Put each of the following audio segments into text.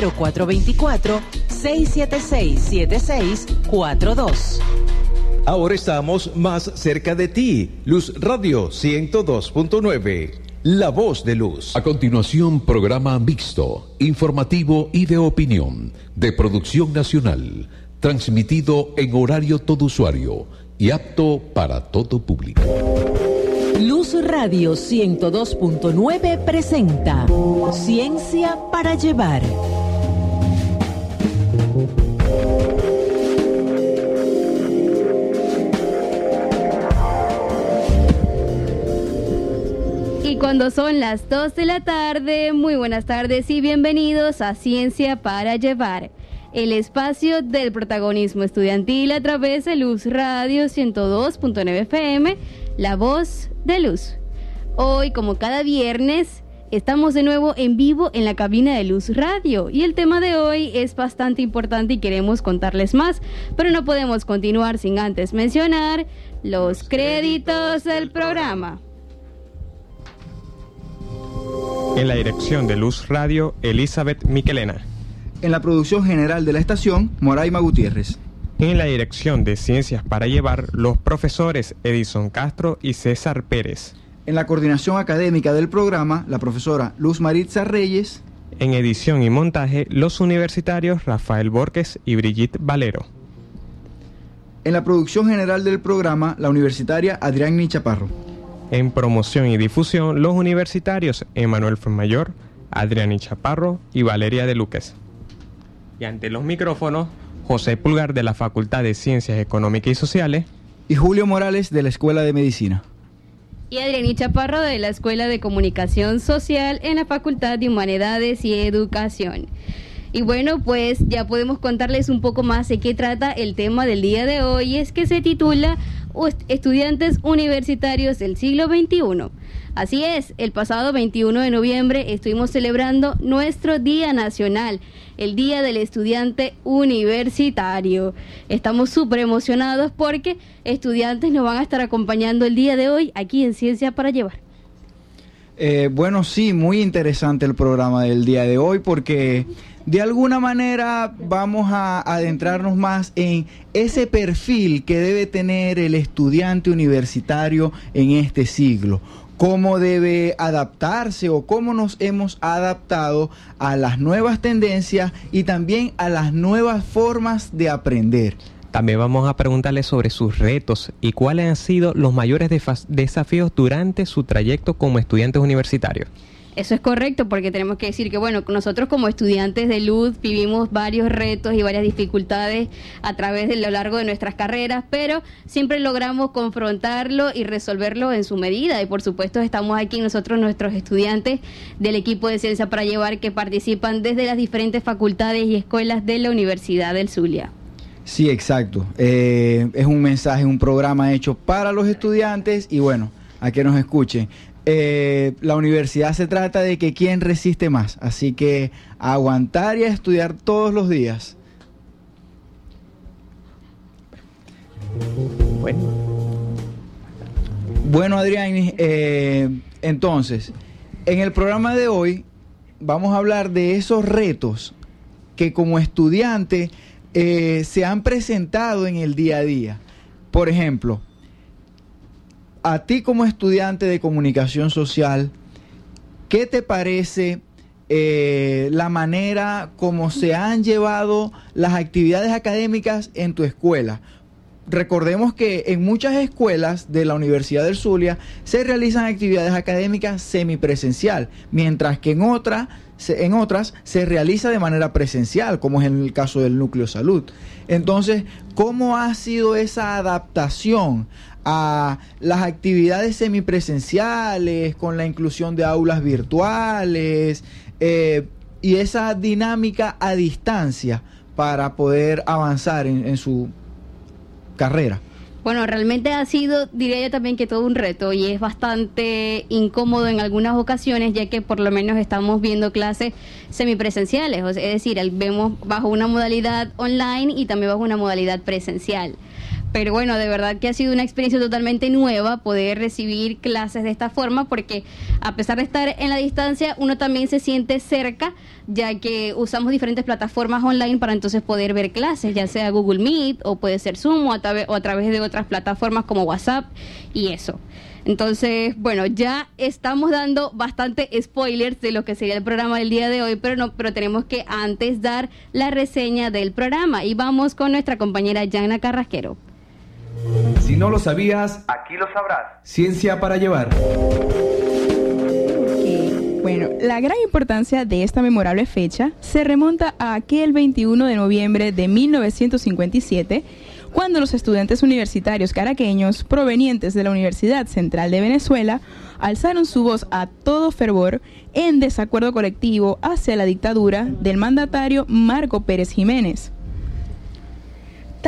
0424-676-7642. Ahora estamos más cerca de ti. Luz Radio 102.9. La voz de luz. A continuación, programa mixto, informativo y de opinión, de producción nacional, transmitido en horario todo usuario y apto para todo público. Luz Radio 102.9 presenta Ciencia para llevar. Cuando son las 2 de la tarde, muy buenas tardes y bienvenidos a Ciencia para Llevar, el espacio del protagonismo estudiantil a través de Luz Radio 102.9 FM, la voz de Luz. Hoy, como cada viernes, estamos de nuevo en vivo en la cabina de Luz Radio y el tema de hoy es bastante importante y queremos contarles más, pero no podemos continuar sin antes mencionar los créditos del programa. En la dirección de Luz Radio, Elizabeth Miquelena. En la producción general de la estación, Moraima Gutiérrez. En la dirección de Ciencias para Llevar, los profesores Edison Castro y César Pérez. En la coordinación académica del programa, la profesora Luz Maritza Reyes. En edición y montaje, los universitarios Rafael Borges y Brigitte Valero. En la producción general del programa, la universitaria Adrián Chaparro. En promoción y difusión, los universitarios Emanuel Fuenmayor, Adrián Chaparro y Valeria de Luques. Y ante los micrófonos, José Pulgar de la Facultad de Ciencias Económicas y Sociales. Y Julio Morales de la Escuela de Medicina. Y Adrián Chaparro de la Escuela de Comunicación Social en la Facultad de Humanidades y Educación. Y bueno, pues ya podemos contarles un poco más de qué trata el tema del día de hoy. Es que se titula Estudiantes Universitarios del siglo XXI. Así es, el pasado 21 de noviembre estuvimos celebrando nuestro Día Nacional, el Día del Estudiante Universitario. Estamos súper emocionados porque estudiantes nos van a estar acompañando el día de hoy aquí en Ciencia para Llevar. Eh, bueno, sí, muy interesante el programa del día de hoy porque de alguna manera vamos a adentrarnos más en ese perfil que debe tener el estudiante universitario en este siglo cómo debe adaptarse o cómo nos hemos adaptado a las nuevas tendencias y también a las nuevas formas de aprender. También vamos a preguntarle sobre sus retos y cuáles han sido los mayores desafíos durante su trayecto como estudiantes universitarios. Eso es correcto porque tenemos que decir que, bueno, nosotros como estudiantes de luz vivimos varios retos y varias dificultades a través de lo largo de nuestras carreras, pero siempre logramos confrontarlo y resolverlo en su medida. Y por supuesto estamos aquí nosotros, nuestros estudiantes del equipo de Ciencia para Llevar, que participan desde las diferentes facultades y escuelas de la Universidad del Zulia. Sí, exacto. Eh, es un mensaje, un programa hecho para los estudiantes y bueno, a que nos escuchen. Eh, la universidad se trata de que quién resiste más, así que aguantar y estudiar todos los días. Bueno, bueno Adrián, eh, entonces, en el programa de hoy vamos a hablar de esos retos que como estudiante eh, se han presentado en el día a día. Por ejemplo, a ti como estudiante de comunicación social, ¿qué te parece eh, la manera como se han llevado las actividades académicas en tu escuela? Recordemos que en muchas escuelas de la Universidad del Zulia se realizan actividades académicas semipresencial, mientras que en, en otras se realiza de manera presencial, como es en el caso del núcleo salud. Entonces, ¿cómo ha sido esa adaptación a las actividades semipresenciales, con la inclusión de aulas virtuales eh, y esa dinámica a distancia para poder avanzar en, su carrera. Bueno, realmente ha sido, diría yo también que todo un reto y es bastante incómodo en algunas ocasiones, ya que por lo menos estamos viendo clases semipresenciales, es decir, vemos bajo una modalidad online y también bajo una modalidad presencial. Pero bueno, de verdad que ha sido una experiencia totalmente nueva poder recibir clases de esta forma porque a pesar de estar en la distancia, uno también se siente cerca ya que usamos diferentes plataformas online para entonces poder ver clases, ya sea Google Meet o puede ser Zoom o a, través de otras plataformas como WhatsApp y eso. Entonces, bueno, ya estamos dando bastante spoilers de lo que sería el programa del día de hoy, pero no, pero tenemos que antes dar la reseña del programa y vamos con nuestra compañera Yana Carrasquero. Si no lo sabías, aquí lo sabrás. Ciencia para llevar. Bueno, la gran importancia de esta memorable fecha se remonta a aquel 21 de noviembre de 1957 cuando los estudiantes universitarios caraqueños provenientes de la Universidad Central de Venezuela alzaron su voz a todo fervor en desacuerdo colectivo hacia la dictadura del mandatario Marco Pérez Jiménez.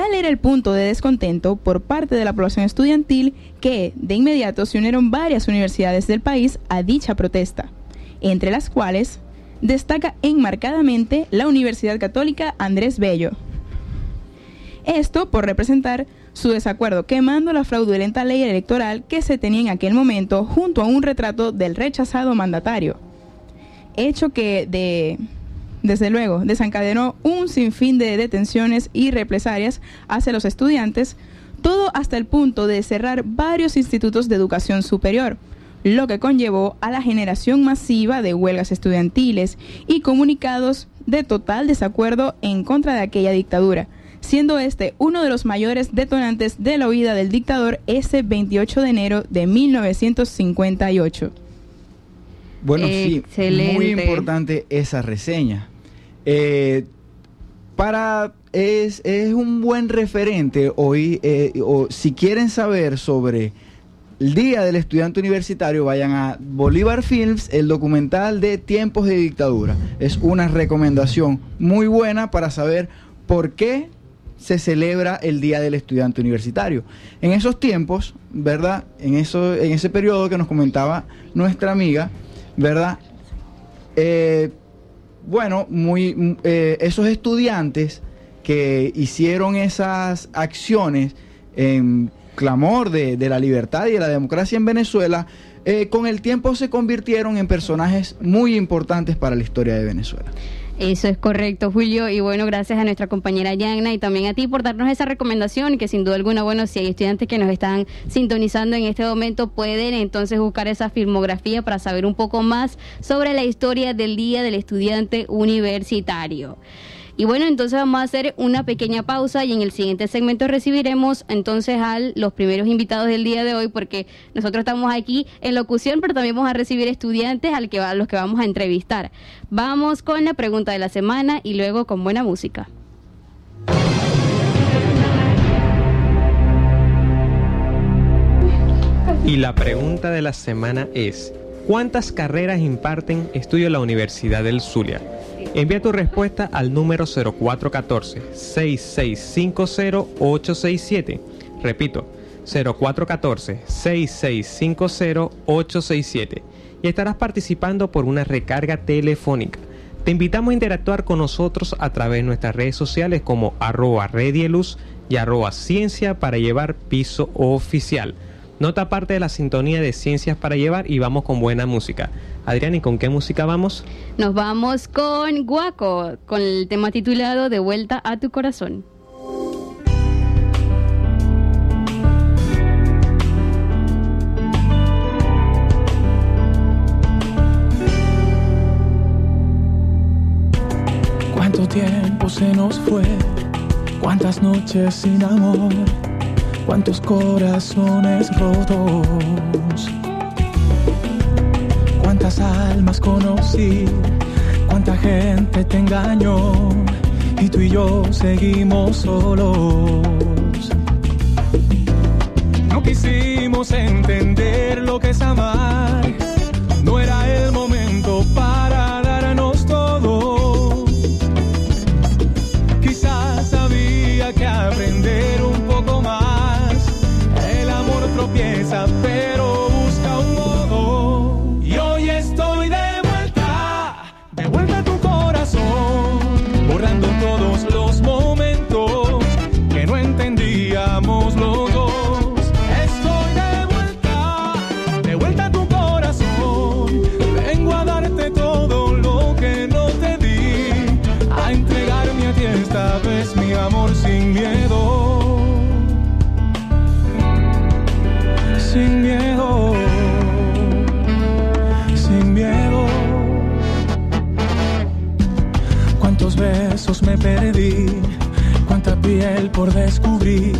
Tal era el punto de descontento por parte de la población estudiantil que de inmediato se unieron varias universidades del país a dicha protesta, entre las cuales destaca enmarcadamente la Universidad Católica Andrés Bello, esto por representar su desacuerdo quemando la fraudulenta ley electoral que se tenía en aquel momento junto a un retrato del rechazado mandatario. Hecho que de desde luego desencadenó un sinfín de detenciones y represalias hacia los estudiantes, todo hasta el punto de cerrar varios institutos de educación superior, lo que conllevó a la generación masiva de huelgas estudiantiles y comunicados de total desacuerdo en contra de aquella dictadura siendo este uno de los mayores detonantes de la huida del dictador ese 28 de enero de 1958. Bueno, sí, muy importante esa reseña. Eh, para es, es, un buen referente hoy, eh, o si quieren saber sobre el Día del Estudiante Universitario, vayan a Bolívar Films, el documental de Tiempos de Dictadura. Es una recomendación muy buena para saber por qué se celebra el Día del Estudiante Universitario. En esos tiempos, ¿verdad? En, eso, en ese periodo que nos comentaba nuestra amiga, ¿verdad? Eh, bueno, muy, eh, esos estudiantes que hicieron esas acciones en clamor de, la libertad y de la democracia en Venezuela, eh, con el tiempo se convirtieron en personajes muy importantes para la historia de Venezuela. Eso es correcto, Julio. Y bueno, gracias a nuestra compañera Yana y también a ti por darnos esa recomendación, que sin duda alguna, bueno, si hay estudiantes que nos están sintonizando en este momento, pueden entonces buscar esa filmografía para saber un poco más sobre la historia del Día del Estudiante Universitario. Y bueno, entonces vamos a hacer una pequeña pausa y en el siguiente segmento recibiremos entonces a los primeros invitados del día de hoy porque nosotros estamos aquí en locución, pero también vamos a recibir estudiantes al que, a los que vamos a entrevistar. Vamos con la pregunta de la semana y luego con buena música. Y la pregunta de la semana es, ¿cuántas carreras imparten estudio en la Universidad del Zulia? Envía tu respuesta al número 0414-6650-867. Repito, 0414-6650-867. Y estarás participando por una recarga telefónica. Te invitamos a interactuar con nosotros a través de nuestras redes sociales como arroba redieluz y arroba ciencia para llevar piso oficial. Nota parte de la sintonía de Ciencias para Llevar y vamos con buena música. Adrián, ¿y con qué música vamos? Nos vamos con Guaco, con el tema titulado De vuelta a tu corazón. ¿Cuánto tiempo se nos fue? ¿Cuántas noches sin amor? Cuántos corazones rotos, cuántas almas conocí, cuánta gente te engañó y tú y yo seguimos solos. No quisimos entender por descubrir,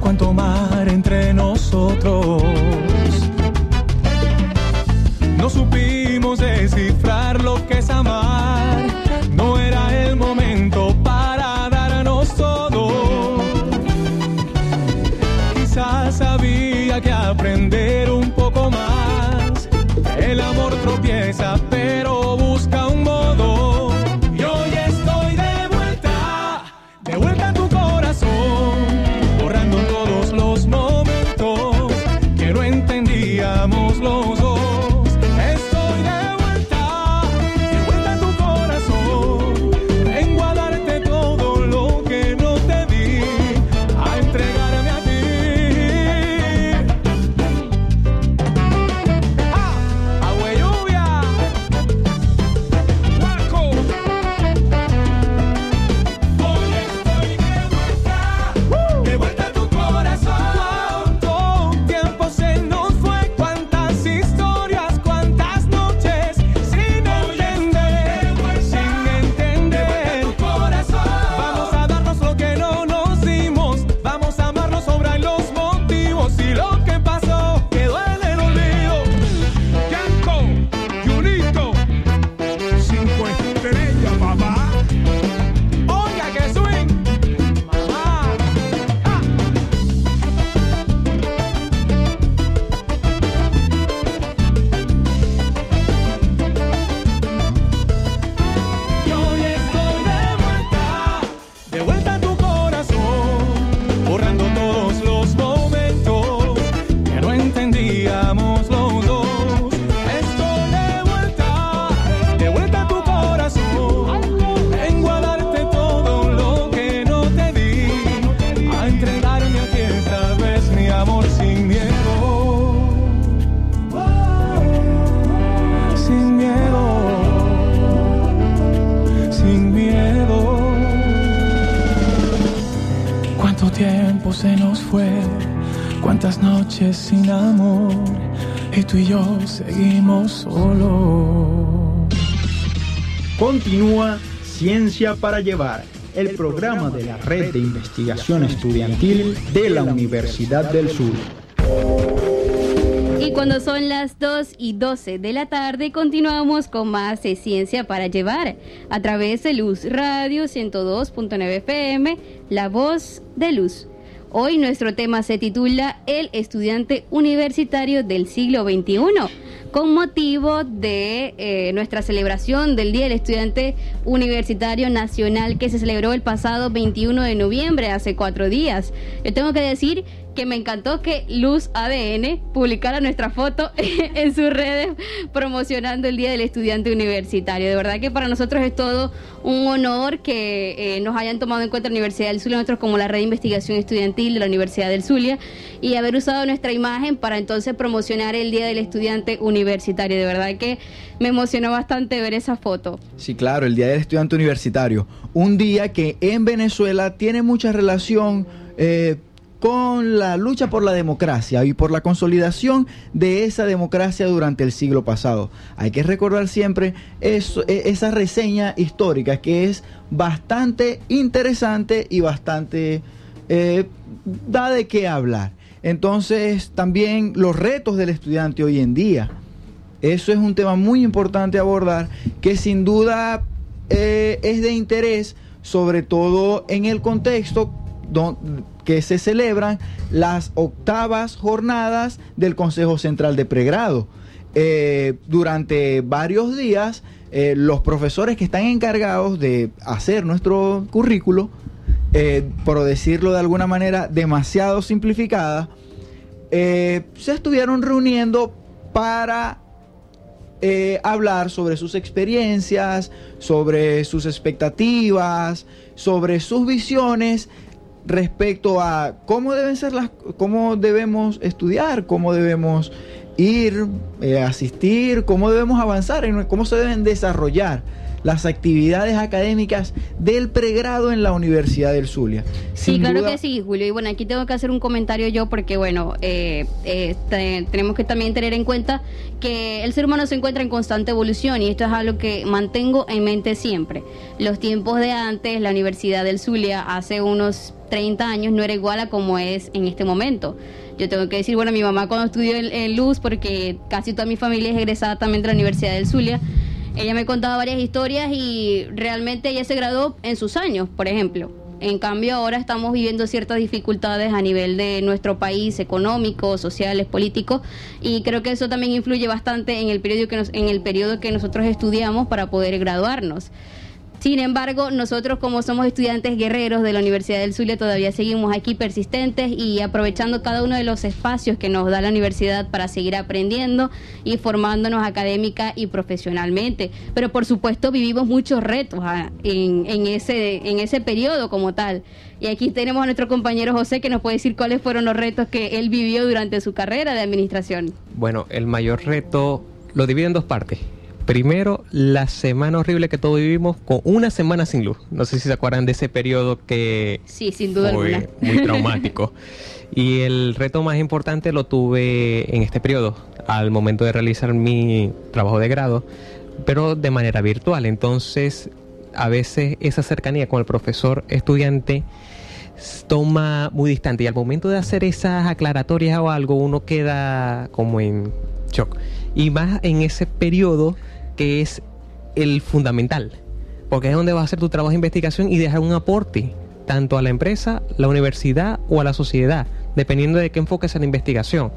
cuánto mar entre nosotros. No supimos descifrar lo que es amar. No era el momento para darnos todo. Quizás había que aprender un poco más. El amor tropieza, Continúa Ciencia para Llevar, el programa de la Red de Investigación Estudiantil de la Universidad del Sur. Y cuando son las 2 y 12 de la tarde, continuamos con más de Ciencia para Llevar a través de Luz Radio 102.9 FM, La Voz de Luz. Hoy nuestro tema se titula El estudiante universitario del siglo XXI, con motivo de eh, nuestra celebración del Día del Estudiante Universitario Nacional que se celebró el pasado 21 de noviembre, hace cuatro días. Yo tengo que decir que me encantó que Luz ADN publicara nuestra foto en sus redes promocionando el Día del Estudiante Universitario. De verdad que para nosotros es todo un honor que eh, nos hayan tomado en cuenta la Universidad del Zulia, nosotros como la red de investigación estudiantil de la Universidad del Zulia, y haber usado nuestra imagen para entonces promocionar el Día del Estudiante Universitario. De verdad que me emocionó bastante ver esa foto. Sí, claro, el Día del Estudiante Universitario. Un día que en Venezuela tiene mucha relación eh, con la lucha por la democracia y por la consolidación de esa democracia durante el siglo pasado. Hay que recordar siempre eso, e- esa reseña histórica que es bastante interesante y bastante eh, da de qué hablar. Entonces, también los retos del estudiante hoy en día. Eso es un tema muy importante abordar que sin duda eh, es de interés, sobre todo en el contexto don- que se celebran las octavas jornadas del Consejo Central de Pregrado. Eh, durante varios días, eh, los profesores que están encargados de hacer nuestro currículo, eh, por decirlo de alguna manera demasiado simplificada, se estuvieron reuniendo para hablar sobre sus experiencias, sobre sus expectativas, sobre sus visiones respecto a cómo deben ser las, cómo debemos estudiar, cómo debemos ir, eh, asistir, cómo debemos avanzar, cómo se deben desarrollar las actividades académicas del pregrado en la Universidad del Zulia. Sí, claro duda- que sí, Julio. Y bueno, aquí tengo que hacer un comentario yo porque, bueno, eh, eh, te- tenemos que también tener en cuenta que el ser humano se encuentra en constante evolución y esto es algo que mantengo en mente siempre. Los tiempos de antes, la Universidad del Zulia hace unos 30 años no era igual a como es en este momento. Yo tengo que decir, bueno, mi mamá cuando estudió en, en Luz, porque casi toda mi familia es egresada también de la Universidad del Zulia, ella me contaba varias historias y realmente ella se graduó en sus años, por ejemplo. En cambio, ahora estamos viviendo ciertas dificultades a nivel de nuestro país, económicos, sociales, políticos, y creo que eso también influye bastante en el periodo que, nos- en el periodo que nosotros estudiamos para poder graduarnos. Sin embargo, nosotros como somos estudiantes guerreros de la Universidad del Zulia todavía seguimos aquí persistentes y aprovechando cada uno de los espacios que nos da la universidad para seguir aprendiendo y formándonos académica y profesionalmente. Pero por supuesto vivimos muchos retos ah, en, ese, en ese periodo como tal. Y aquí tenemos a nuestro compañero José que nos puede decir cuáles fueron los retos que él vivió durante su carrera de administración. Bueno, el mayor reto lo divide en dos partes. Primero, la semana horrible que todos vivimos con una semana sin luz. No sé si se acuerdan de ese periodo que Sí, sin duda fue alguna. muy traumático. y el reto más importante lo tuve en este periodo, al momento de realizar mi trabajo de grado, pero de manera virtual. Entonces, a veces esa cercanía con el profesor estudiante toma muy distante y al momento de hacer esas aclaratorias o algo uno queda como en shock y más en ese periodo que es el fundamental porque es donde vas a hacer tu trabajo de investigación y dejar un aporte tanto a la empresa, la universidad o a la sociedad, dependiendo de qué enfoques en la investigación.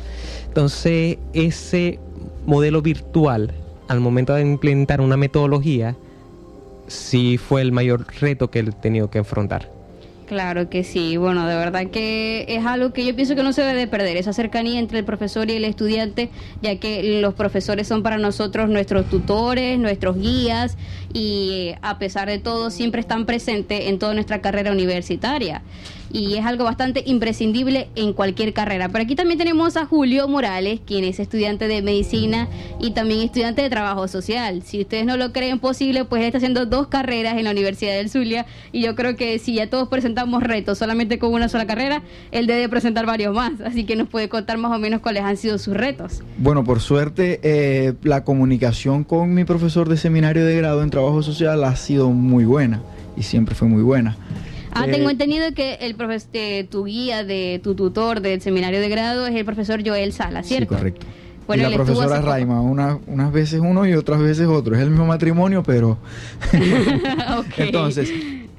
Entonces, ese modelo virtual, al momento de implementar una metodología, sí fue el mayor reto que he tenido que enfrentar. Claro que sí, bueno, de verdad que es algo que yo pienso que no se debe de perder, esa cercanía entre el profesor y el estudiante, ya que los profesores son para nosotros nuestros tutores, nuestros guías y a pesar de todo siempre están presentes en toda nuestra carrera universitaria. Y es algo bastante imprescindible en cualquier carrera. Pero aquí también tenemos a Julio Morales, quien es estudiante de medicina y también estudiante de trabajo social. Si ustedes no lo creen posible, pues está haciendo dos carreras en la Universidad del Zulia. Y yo creo que si ya todos presentamos retos solamente con una sola carrera, él debe presentar varios más. Así que nos puede contar más o menos cuáles han sido sus retos. Bueno, por suerte, eh, la comunicación con mi profesor de seminario de grado en trabajo social ha sido muy buena y siempre fue muy buena. Ah, Eh, tengo entendido que el profes- eh, tu guía, de tu tutor del seminario de grado es el profesor Joel Sala, Sí, ¿cierto? correcto. Bueno, y la profesora. Raima, una- unas veces uno y otras veces otro. Es el mismo matrimonio, pero. Entonces,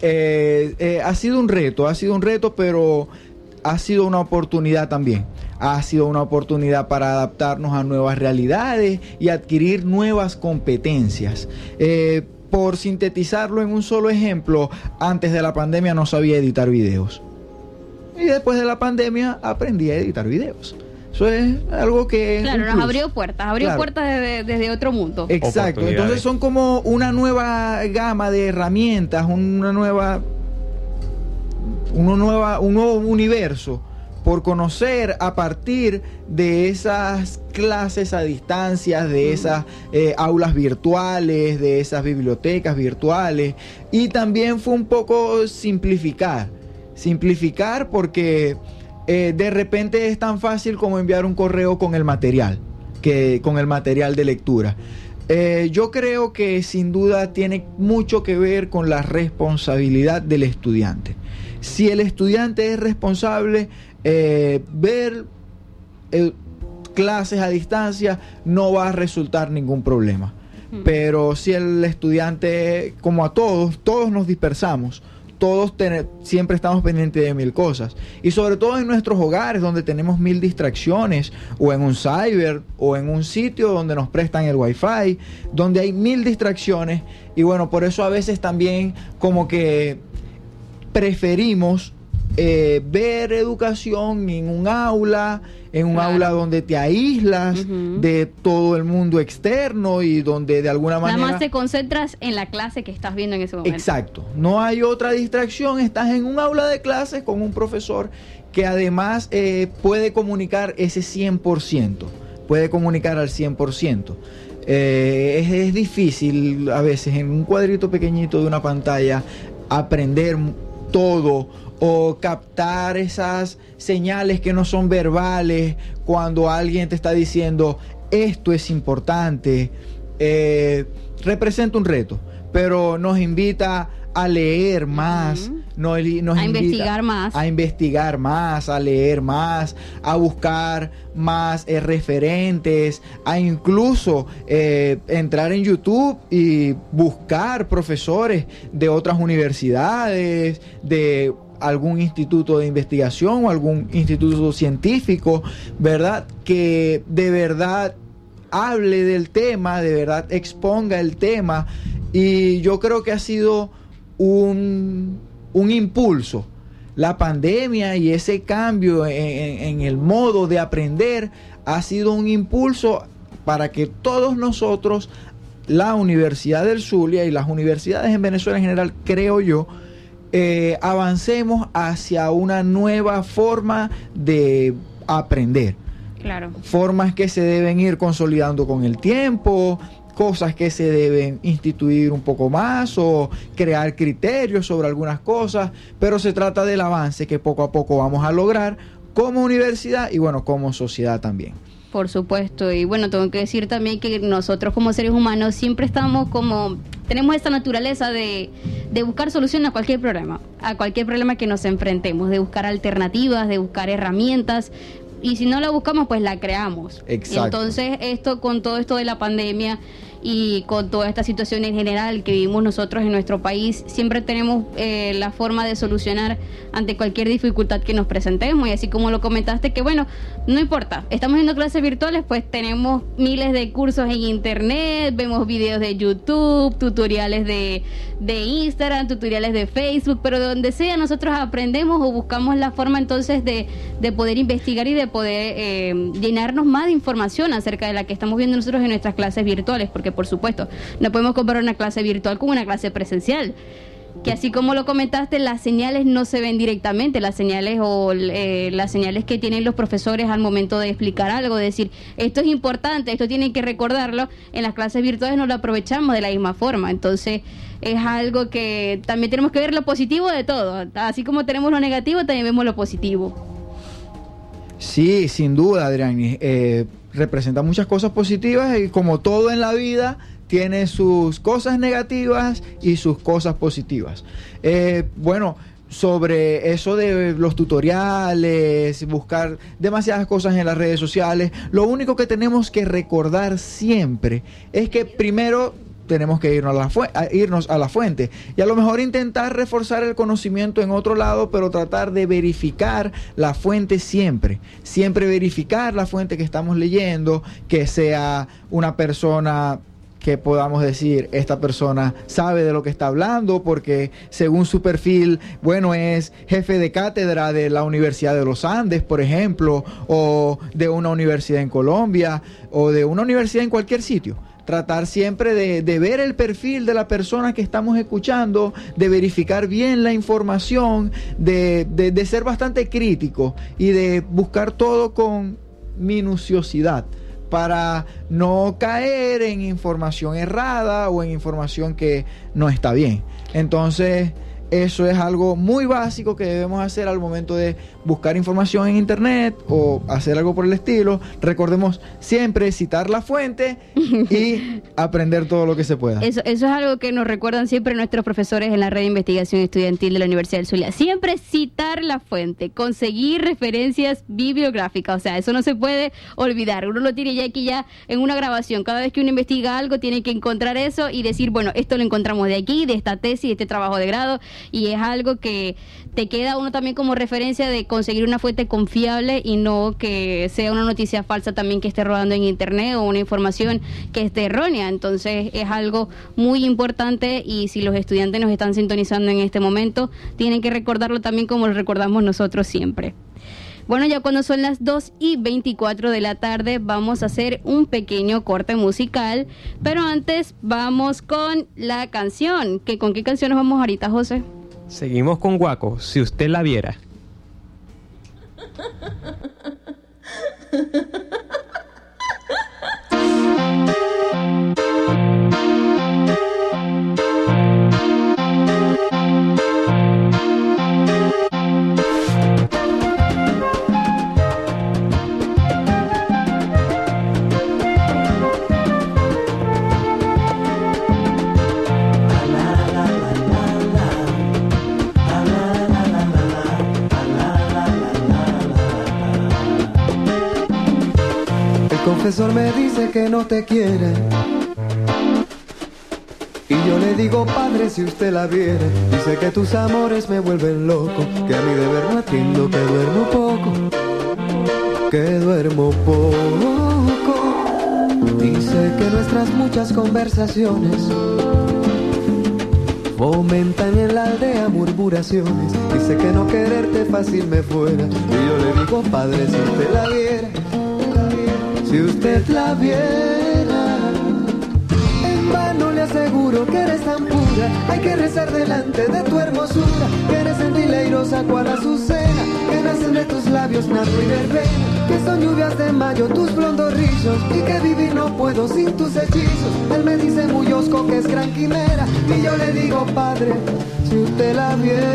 eh, eh, ha sido un reto, ha sido un reto, pero ha sido una oportunidad también. Ha sido una oportunidad para adaptarnos a nuevas realidades y adquirir nuevas competencias. Eh, por sintetizarlo en un solo ejemplo, antes de la pandemia no sabía editar videos. Y después de la pandemia aprendí a editar videos. Eso es algo que... es Claro, nos abrió puertas, abrió Claro. puertas desde, desde otro mundo. Exacto, entonces son como una nueva gama de herramientas, una nueva, una nueva, un nuevo universo por conocer a partir de esas clases a distancias, de esas eh, aulas virtuales, de esas bibliotecas virtuales. Y también fue un poco simplificar, simplificar porque eh, de repente es tan fácil como enviar un correo con el material, que con el material de lectura. Eh, yo creo que sin duda tiene mucho que ver con la responsabilidad del estudiante. Si el estudiante es responsable, eh, ver eh, clases a distancia no va a resultar ningún problema. Pero si el estudiante, como a todos, todos nos dispersamos, todos siempre estamos pendientes de mil cosas. Y sobre todo en nuestros hogares, donde tenemos mil distracciones, o en un cyber, o en un sitio donde nos prestan el wifi, donde hay mil distracciones. Y bueno, por eso a veces también como que preferimos eh, ver educación en un aula, en un Claro. aula donde te aíslas de todo el mundo externo y donde de alguna Nada manera... más te concentras en la clase que estás viendo en ese momento. Exacto, no hay otra distracción, estás en un aula de clases con un profesor que además eh, puede comunicar ese 100%, puede comunicar al 100%. Eh, es, es difícil a veces en un cuadrito pequeñito de una pantalla aprender todo o captar esas señales que no son verbales cuando alguien te está diciendo esto es importante. Eh, representa un reto, pero nos invita a leer más, Ujú. nos, nos A invita investigar más. a investigar más, a leer más, a buscar más eh, referentes, a incluso eh, entrar en YouTube y buscar profesores de otras universidades, de algún instituto de investigación o algún instituto científico, ¿verdad? Que de verdad hable del tema, de verdad exponga el tema. Y yo creo que ha sido un, un impulso. La pandemia y ese cambio en, en- el modo de aprender ha sido un impulso para que todos nosotros, la Universidad del Zulia y las universidades en Venezuela en general, creo yo, eh, avancemos hacia una nueva forma de aprender Claro. formas que se deben ir consolidando con el tiempo, cosas que se deben instituir un poco más o crear criterios sobre algunas cosas, pero se trata del avance que poco a poco vamos a lograr como universidad y bueno, como sociedad también. Por supuesto, y bueno, tengo que decir también que nosotros como seres humanos siempre estamos como, tenemos esta naturaleza de, de buscar solución a cualquier problema, a cualquier problema que nos enfrentemos, de buscar alternativas, de buscar herramientas, y si no la buscamos, pues la creamos. Exacto. Entonces, esto con todo esto de la pandemia y con toda esta situación en general que vivimos nosotros en nuestro país, siempre tenemos eh, la forma de solucionar ante cualquier dificultad que nos presentemos. Y así como lo comentaste, que bueno, no importa, estamos viendo clases virtuales, pues tenemos miles de cursos en internet, vemos videos de YouTube, tutoriales de, de Instagram, tutoriales de Facebook, pero de donde sea nosotros aprendemos o buscamos la forma entonces de, de poder investigar y de poder eh, llenarnos más de información acerca de la que estamos viendo nosotros en nuestras clases virtuales, porque por supuesto no podemos comparar una clase virtual con una clase presencial que así como lo comentaste, las señales no se ven directamente, las señales o eh, las señales que tienen los profesores al momento de explicar algo, de decir, esto es importante, esto tienen que recordarlo, en las clases virtuales no lo aprovechamos de la misma forma, entonces es algo que también tenemos que ver lo positivo de todo, así como tenemos lo negativo, también vemos lo positivo. Sí, sin duda, Adrián. eh, representa muchas cosas positivas y como todo en la vida, tiene sus cosas negativas y sus cosas positivas. Eh, bueno, sobre eso de los tutoriales, buscar demasiadas cosas en las redes sociales, lo único que tenemos que recordar siempre es que primero tenemos que irnos a, la a irnos a la fuente y a lo mejor intentar reforzar el conocimiento en otro lado, pero tratar de verificar la fuente siempre, siempre verificar la fuente que estamos leyendo, que sea una persona que podamos decir, esta persona sabe de lo que está hablando porque según su perfil, bueno, es jefe de cátedra de la Universidad de los Andes, por ejemplo, o de una universidad en Colombia, o de una universidad en cualquier sitio. Tratar siempre de, de ver el perfil de la persona que estamos escuchando, de verificar bien la información, de, de- de ser bastante crítico y de buscar todo con minuciosidad para no caer en información errada o en información que no está bien. Entonces, eso es algo muy básico que debemos hacer al momento de buscar información en internet o hacer algo por el estilo. Recordemos siempre citar la fuente y aprender todo lo que se pueda. Eso, eso es algo que nos recuerdan siempre nuestros profesores en la red de investigación estudiantil de la Universidad del Zulia. Siempre citar la fuente, conseguir referencias bibliográficas. O sea, eso no se puede olvidar. Uno lo tiene ya aquí ya en una grabación. Cada vez que uno investiga algo, tiene que encontrar eso y decir, bueno, esto lo encontramos de aquí, de esta tesis, de este trabajo de grado. Y es algo que te queda uno también como referencia de conseguir una fuente confiable y no que sea una noticia falsa también que esté rodando en internet o una información que esté errónea. Entonces es algo muy importante y si los estudiantes nos están sintonizando en este momento, tienen que recordarlo también como lo recordamos nosotros siempre. Bueno, ya cuando son las 2 y 24 de la tarde vamos a hacer un pequeño corte musical, pero antes vamos con la canción. ¿Que, ¿Con qué canción nos vamos ahorita, José? Seguimos con Guaco, si usted la viera. profesor me dice que no te quiere. Y yo le digo, padre, si usted la viera, dice que tus amores me vuelven loco, que a mí de ver no atiendo, que duermo poco, que duermo poco. Dice que nuestras muchas conversaciones fomentan en la aldea murmuraciones. Dice que no quererte fácil me fuera. Y yo le digo, padre, si usted la viera, si usted la viera, en vano le aseguro que eres tan pura. Hay que rezar delante de tu hermosura, que eres endileirosa cual azucena, que nacen de tus labios nardo y verbena, que son lluvias de mayo tus blondos rizos, y que vivir no puedo sin tus hechizos. Él me dice muy osco que es gran quimera, y yo le digo, padre, si usted la viera.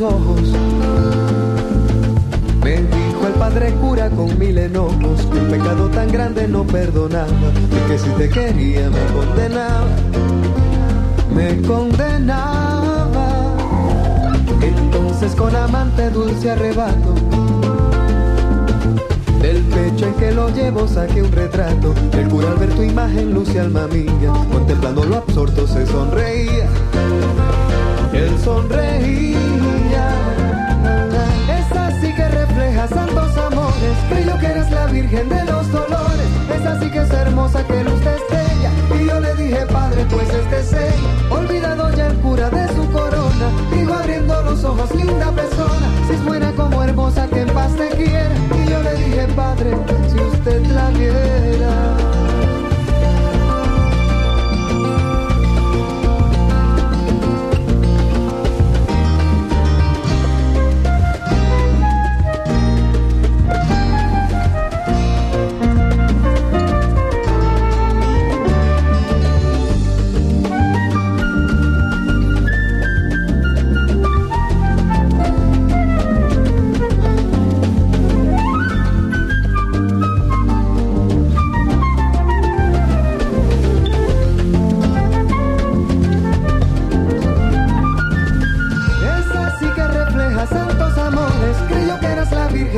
Ojos. Me dijo el padre cura con mil enojos que un pecado tan grande no perdonaba y que si te quería me condenaba, me condenaba. Entonces con amante dulce arrebato del pecho en que lo llevo saqué un retrato. El cura al ver tu imagen luce alma mía, contemplando lo absorto se sonreía. Sonreía. Es así que refleja santos amores. Creyó que eres la virgen de los dolores. Es así que es hermosa que luz estrella. Y yo le dije, padre, pues este es ella. Olvidado ya el cura de su corona. Dijo abriendo los ojos, linda persona. Si es buena como hermosa, que en paz te quiera. Y yo le dije, padre, si usted la viera.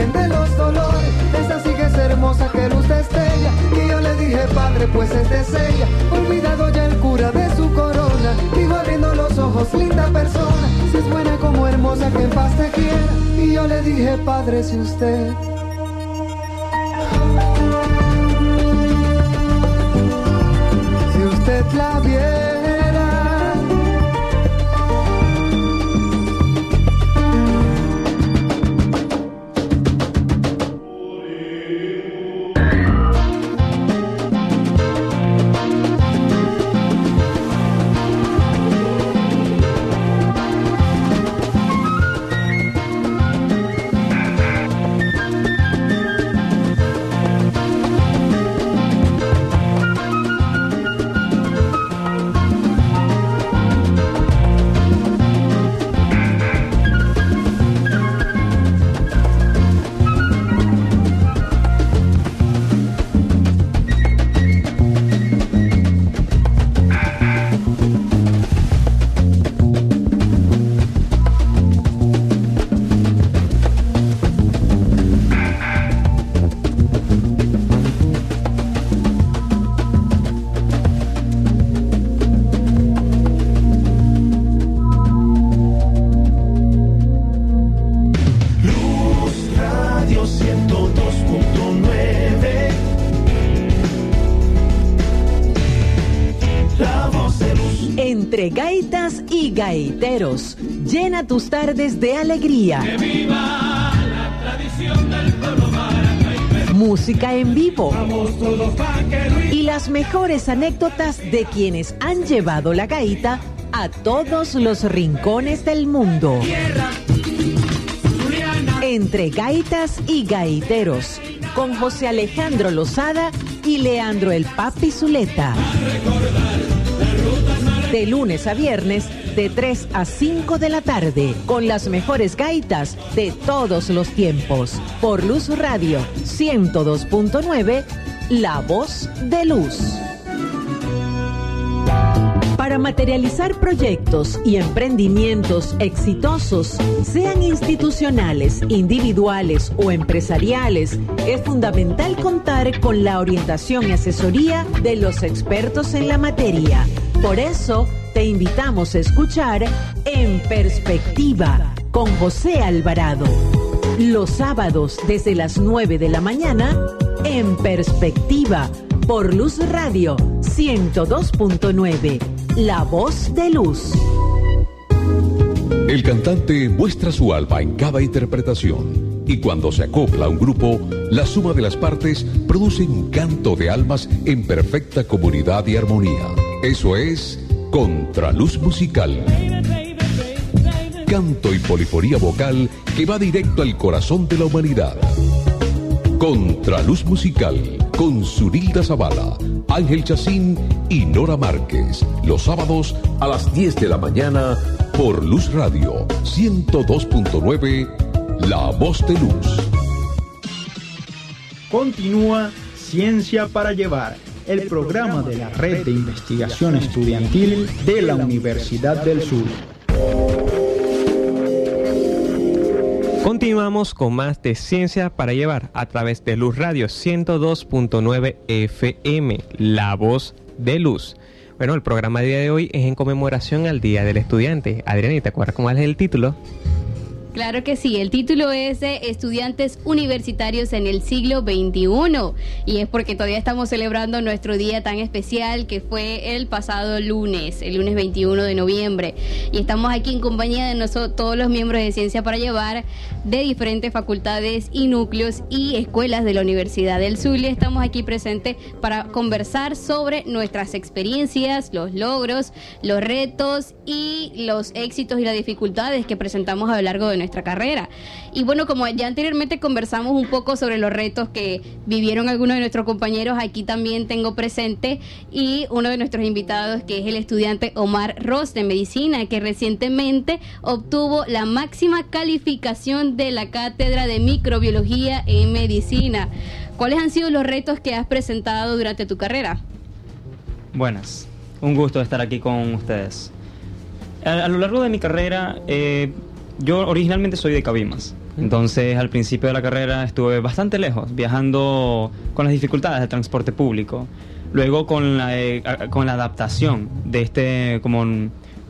De los dolores. Es así que es hermosa que luz estrella. Y yo le dije, padre, pues este es ella. Olvidado ya el cura de su corona. Dijo abriendo los ojos, linda persona. Si es buena como hermosa, que en paz quiera. Y yo le dije, padre, si usted. Si usted la viera. Y gaiteros, llena tus tardes de alegría. Música en vivo. Y las mejores anécdotas de quienes han llevado la gaita a todos los rincones del mundo. Entre gaitas y gaiteros, con José Alejandro Lozada y Leandro el Papi Zuleta. de lunes a viernes de 3 a 5 de la tarde, con las mejores gaitas de todos los tiempos. Por Luz Radio 102.9, La Voz de Luz. Para materializar proyectos y emprendimientos exitosos, sean institucionales, individuales o empresariales, es fundamental contar con la orientación y asesoría de los expertos en la materia. Por eso, te invitamos a escuchar En Perspectiva con José Alvarado. Los sábados desde las 9 de la mañana, En Perspectiva, por Luz Radio 102.9, La Voz de Luz. El cantante muestra su alma en cada interpretación y cuando se acopla a un grupo, la suma de las partes produce un canto de almas en perfecta comunidad y armonía. Eso es Contraluz Musical. Canto y polifonía vocal que va directo al corazón de la humanidad. Contraluz Musical con Zurilda Zavala, Ángel Chacín y Nora Márquez. Los sábados a las 10 de la mañana por Luz Radio 102.9, La Voz de Luz. Continúa Ciencia para Llevar, el programa de la Red de Investigación Estudiantil de la Universidad del Sur. Continuamos con más de Ciencia para Llevar a través de Luz Radio 102.9 FM, La Voz de Luz. Bueno, el programa del día de hoy es en conmemoración al Día del Estudiante. Adriana, ¿te acuerdas cómo es el título? Claro que sí, el título es de Estudiantes Universitarios en el siglo XXI y es porque todavía estamos celebrando nuestro día tan especial que fue el pasado lunes, el lunes 21 de noviembre y estamos aquí en compañía de nosotros, todos los miembros de Ciencia para Llevar de diferentes facultades y núcleos y escuelas de la Universidad del Zulia. Estamos aquí presentes para conversar sobre nuestras experiencias, los logros, los retos y los éxitos y las dificultades que presentamos a lo largo de nuestra carrera. Y bueno, como ya anteriormente conversamos un poco sobre los retos que vivieron algunos de nuestros compañeros, aquí también tengo presente y uno de nuestros invitados que es el estudiante Omar Ross de Medicina, que recientemente obtuvo la máxima calificación de la cátedra de microbiología en medicina. ¿Cuáles han sido los retos que has presentado durante tu carrera? Buenas, un gusto estar aquí con ustedes. A, a lo largo de mi carrera, eh, yo originalmente soy de Cabimas. Entonces, al principio de la carrera estuve bastante lejos, viajando con las dificultades del transporte público. Luego con la, eh, con la adaptación de este como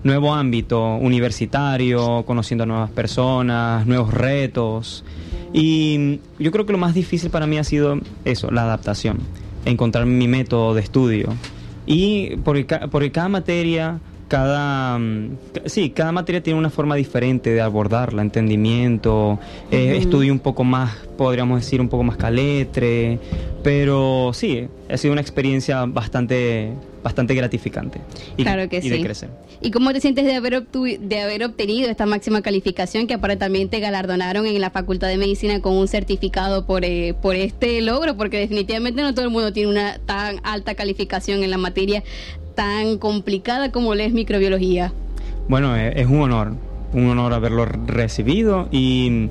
nuevo ámbito universitario, conociendo a nuevas personas, nuevos retos. Y yo creo que lo más difícil para mí ha sido eso, la adaptación, encontrar mi método de estudio. Y ca- porque cada materia, cada, mm, sí, cada materia tiene una forma diferente de abordarla, entendimiento, eh, estudio un poco más, podríamos decir, un poco más caletre, pero sí, ha sido una experiencia bastante, bastante gratificante. Y, Claro que y de sí. crecer. ¿Y cómo te sientes de haber, de haber obtenido esta máxima calificación que aparte también te galardonaron en la Facultad de Medicina con un certificado por, eh, por este logro? Porque definitivamente no todo el mundo tiene una tan alta calificación en la materia tan complicada como la es microbiología. Bueno, eh, es un honor, un honor haberlo recibido y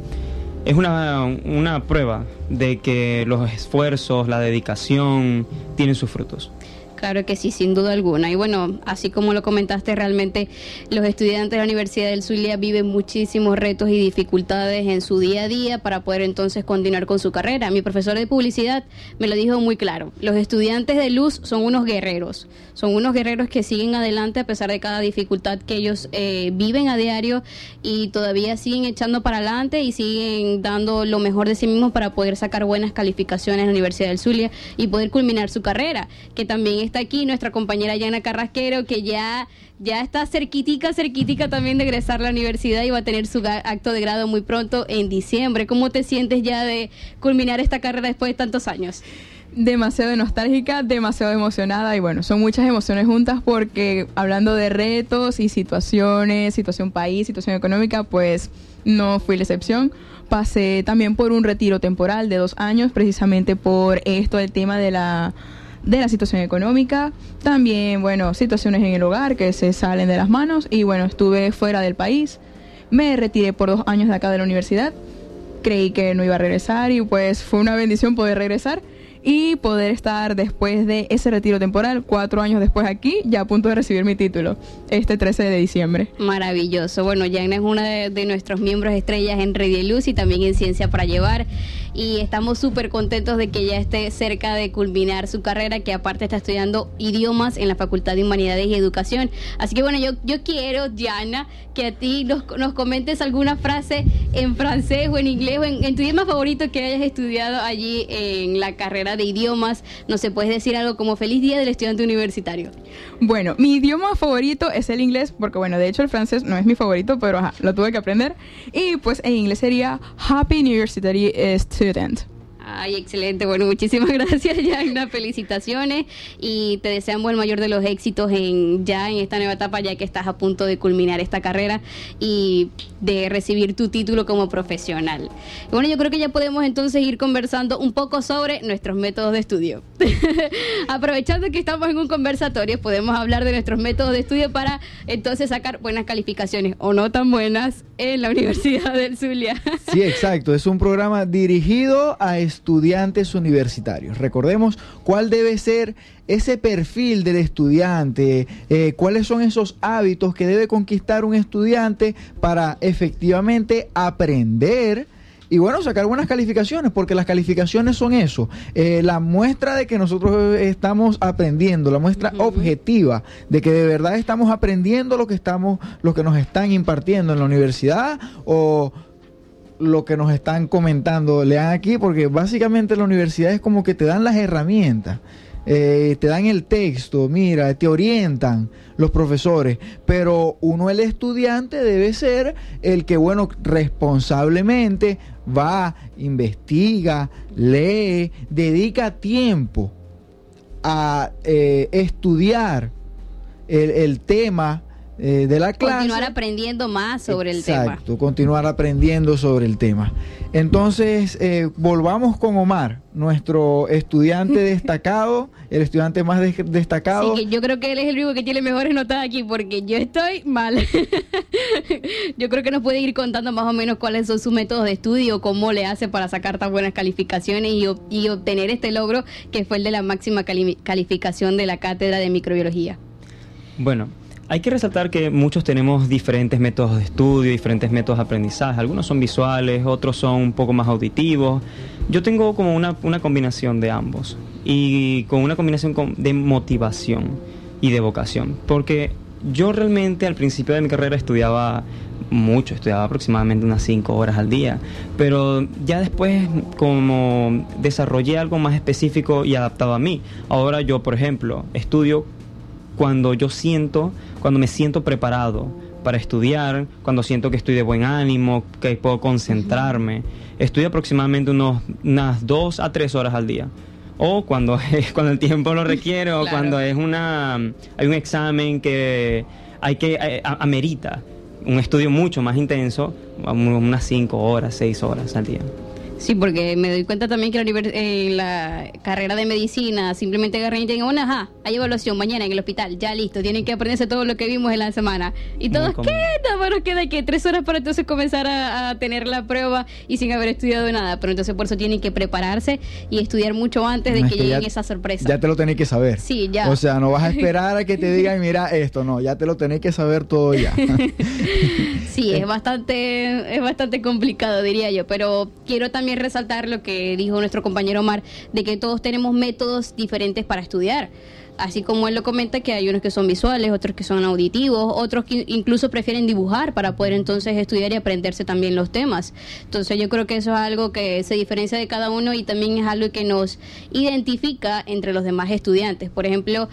es una, una prueba de que los esfuerzos, la dedicación tienen sus frutos. Claro que sí, sin duda alguna. Y bueno, así como lo comentaste, realmente los estudiantes de la Universidad del Zulia viven muchísimos retos y dificultades en su día a día para poder entonces continuar con su carrera. Mi profesor de publicidad me lo dijo muy claro. Los estudiantes de luz son unos guerreros. Son unos guerreros que siguen adelante a pesar de cada dificultad que ellos eh, viven a diario y todavía siguen echando para adelante y siguen dando lo mejor de sí mismos para poder sacar buenas calificaciones en la Universidad del Zulia y poder culminar su carrera. Que también está aquí nuestra compañera Yana Carrasquero, que ya, ya está cerquitica, cerquitica también de egresar la universidad y va a tener su acto de grado muy pronto en diciembre. ¿Cómo te sientes ya de culminar esta carrera después de tantos años? demasiado nostálgica, demasiado emocionada y bueno, son muchas emociones juntas porque hablando de retos y situaciones, situación país, situación económica, pues no fui la excepción. Pasé también por un retiro temporal de dos años, precisamente por esto, el tema de la de la situación económica, también, bueno, situaciones en el hogar que se salen de las manos y bueno, estuve fuera del país, me retiré por dos años de acá de la universidad, creí que no iba a regresar y pues fue una bendición poder regresar y poder estar después de ese retiro temporal, cuatro años después aquí, ya a punto de recibir mi título, este 13 de diciembre. Maravilloso. Bueno, Yagna es una de, de nuestros miembros estrellas en Red Luz y también en Ciencia para Llevar. Y estamos súper contentos de que ya esté cerca de culminar su carrera, que aparte está estudiando idiomas en la Facultad de Humanidades y Educación. Así que bueno, yo, yo quiero, Diana, que a ti nos, nos comentes alguna frase en francés o en inglés o en, en tu idioma favorito que hayas estudiado allí en la carrera de idiomas. No sé, puedes decir algo como feliz día del estudiante universitario. Bueno, mi idioma favorito es el inglés, porque bueno, de hecho el francés no es mi favorito, pero ajá, lo tuve que aprender. Y pues en inglés sería Happy University Student. Ay, excelente. Bueno, muchísimas gracias, Yagna. Felicitaciones y te deseamos el mayor de los éxitos en ya en esta nueva etapa, ya que estás a punto de culminar esta carrera y de recibir tu título como profesional. Bueno, yo creo que ya podemos entonces ir conversando un poco sobre nuestros métodos de estudio. Aprovechando que estamos en un conversatorio, podemos hablar de nuestros métodos de estudio para entonces sacar buenas calificaciones o no tan buenas en la Universidad del Zulia. Sí, exacto. Es un programa dirigido a estudiantes universitarios. Recordemos cuál debe ser ese perfil del estudiante, eh, cuáles son esos hábitos que debe conquistar un estudiante para efectivamente aprender y bueno, sacar buenas calificaciones, porque las calificaciones son eso, eh, la muestra de que nosotros estamos aprendiendo, la muestra objetiva de que de verdad estamos aprendiendo lo que estamos, lo que nos están impartiendo en la universidad o lo que nos están comentando, lean aquí, porque básicamente la universidad es como que te dan las herramientas. eh, te dan el texto, mira, te orientan los profesores, pero uno el estudiante debe ser el que, bueno, responsablemente va, investiga, lee, dedica tiempo a eh, estudiar el, el tema eh, de la clase. Continuar aprendiendo más sobre el tema. Exacto, continuar aprendiendo sobre el tema. Entonces, eh, volvamos con Omar, nuestro estudiante destacado, el estudiante más de- destacado. Que yo creo que él es el único que tiene mejores notas aquí porque yo estoy mal. yo creo que nos puede ir contando más o menos cuáles son sus métodos de estudio, cómo le hace para sacar tan buenas calificaciones y, ob- y obtener este logro que fue el de la máxima cali- calificación de la cátedra de microbiología. Bueno, hay que resaltar que muchos tenemos diferentes métodos de estudio, diferentes métodos de aprendizaje. Algunos son visuales, otros son un poco más auditivos. Yo tengo como una, una combinación de ambos y con una combinación de motivación y de vocación. Porque yo realmente al principio de mi carrera estudiaba mucho, estudiaba aproximadamente unas 5 horas al día, pero ya después como desarrollé algo más específico y adaptado a mí. Ahora yo, por ejemplo, estudio cuando yo siento, cuando me siento preparado para estudiar, cuando siento que estoy de buen ánimo, que puedo concentrarme. Estudio aproximadamente unos, unas dos a tres horas al día. O cuando, cuando el tiempo lo requiere, o Claro. cuando es una, hay un examen que hay que eh, a- amerita un estudio mucho más intenso, unas cinco horas, seis horas al día. Sí, porque me doy cuenta también que la, eh, la carrera de medicina simplemente agarran y digan, bueno, ajá, hay evaluación mañana en el hospital, ya listo, tienen que aprenderse todo lo que vimos en la semana. Y todos. ¿qué? Nada más nos queda que tres horas para entonces comenzar a, a tener la prueba y sin haber estudiado nada. Pero entonces por eso tienen que prepararse y estudiar mucho antes de No, es que que lleguen ya- esas sorpresas. Ya te lo tenés que saber. Sí, ya. O sea, no vas a esperar a que te digan, mira esto, no, ya te lo tenés que saber todo ya. Sí, es bastante, es bastante complicado, diría yo, pero quiero también resaltar lo que dijo nuestro compañero Omar, de que todos tenemos métodos diferentes para estudiar. Así como él lo comenta, que hay unos que son visuales, otros que son auditivos, otros que incluso prefieren dibujar para poder entonces estudiar y aprenderse también los temas. Entonces yo creo que eso es algo que se diferencia de cada uno y también es algo que nos identifica entre los demás estudiantes. Por ejemplo,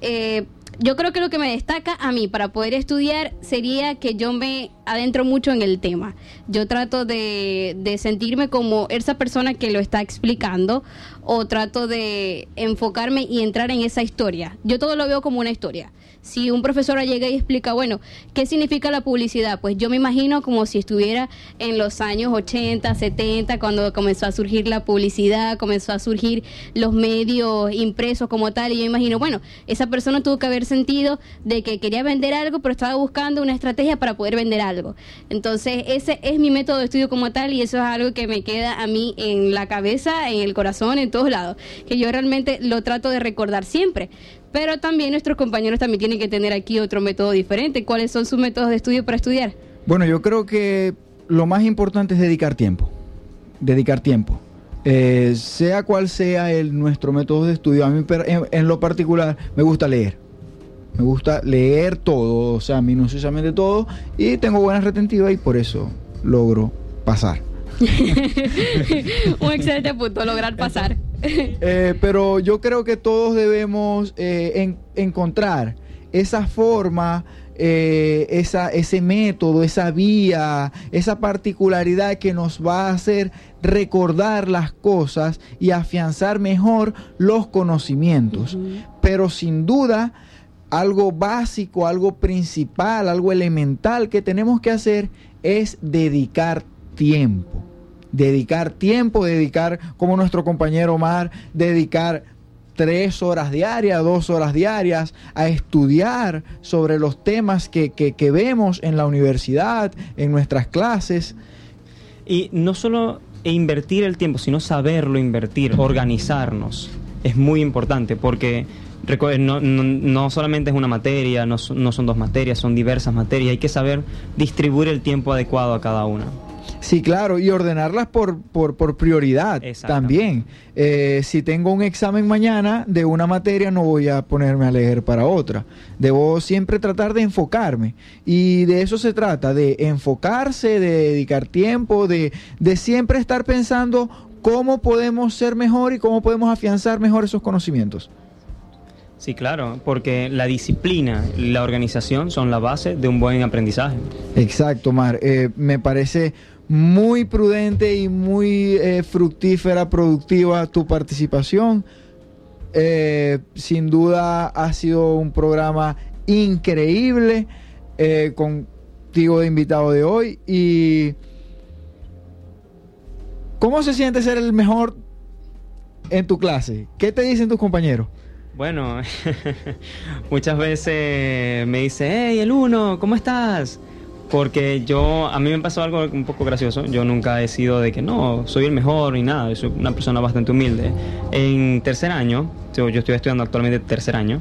eh, yo creo que lo que me destaca a mí para poder estudiar sería que yo me adentro mucho en el tema. Yo trato de, de sentirme como esa persona que lo está explicando o trato de enfocarme y entrar en esa historia. Yo todo lo veo como una historia. Si un profesor llega y explica, bueno, ¿qué significa la publicidad? Pues yo me imagino como si estuviera en los años 80, 70, cuando comenzó a surgir la publicidad, comenzó a surgir los medios impresos como tal, y yo imagino, bueno, esa persona tuvo que haber sentido de que quería vender algo, pero estaba buscando una estrategia para poder vender algo. Entonces, ese es mi método de estudio como tal, y eso es algo que me queda a mí en la cabeza, en el corazón, en todos lados, que yo realmente lo trato de recordar siempre. Pero también nuestros compañeros también tienen que tener aquí otro método diferente. ¿Cuáles son sus métodos de estudio para estudiar? Bueno, yo creo que lo más importante es dedicar tiempo. Dedicar tiempo. Eh, sea cual sea el, nuestro método de estudio, a mí en, en lo particular me gusta leer. Me gusta leer todo, o sea, minuciosamente todo, y tengo buena retentiva y por eso logro pasar. Un excelente punto, lograr pasar. Eh, pero yo creo que todos debemos eh, en- encontrar esa forma, eh, esa, ese método, esa vía, esa particularidad que nos va a hacer recordar las cosas y afianzar mejor los conocimientos. Pero sin duda, algo básico, algo principal, algo elemental que tenemos que hacer es dedicar tiempo dedicar tiempo, dedicar, como nuestro compañero Omar, dedicar tres horas diarias, dos horas diarias a estudiar sobre los temas que, que- que vemos en la universidad, en nuestras clases. Y no solo invertir el tiempo, sino saberlo invertir, organizarnos. Es muy importante porque no, no- no solamente es una materia, no, no son dos materias, son diversas materias. Hay que saber distribuir el tiempo adecuado a cada una. Sí, claro, y ordenarlas por, por, por prioridad también. Eh, si tengo un examen mañana de una materia, no voy a ponerme a leer para otra. Debo siempre tratar de enfocarme. Y de eso se trata, de enfocarse, de dedicar tiempo, de, de siempre estar pensando cómo podemos ser mejor y cómo podemos afianzar mejor esos conocimientos. Sí, claro, porque la disciplina y la organización son la base de un buen aprendizaje. Exacto, Mar. Eh, me parece muy prudente y muy eh, fructífera, productiva tu participación. Eh, sin duda ha sido un programa increíble eh, contigo de invitado de hoy. ¿Y cómo se siente ser el mejor en tu clase? ¿Qué te dicen tus compañeros? Bueno, muchas veces me dice, hey, el uno, ¿cómo estás? Porque yo, a mí me pasó algo un poco gracioso. Yo nunca he sido de que no, soy el mejor ni nada. Soy una persona bastante humilde. En tercer año, yo, estoy estudiando actualmente tercer año,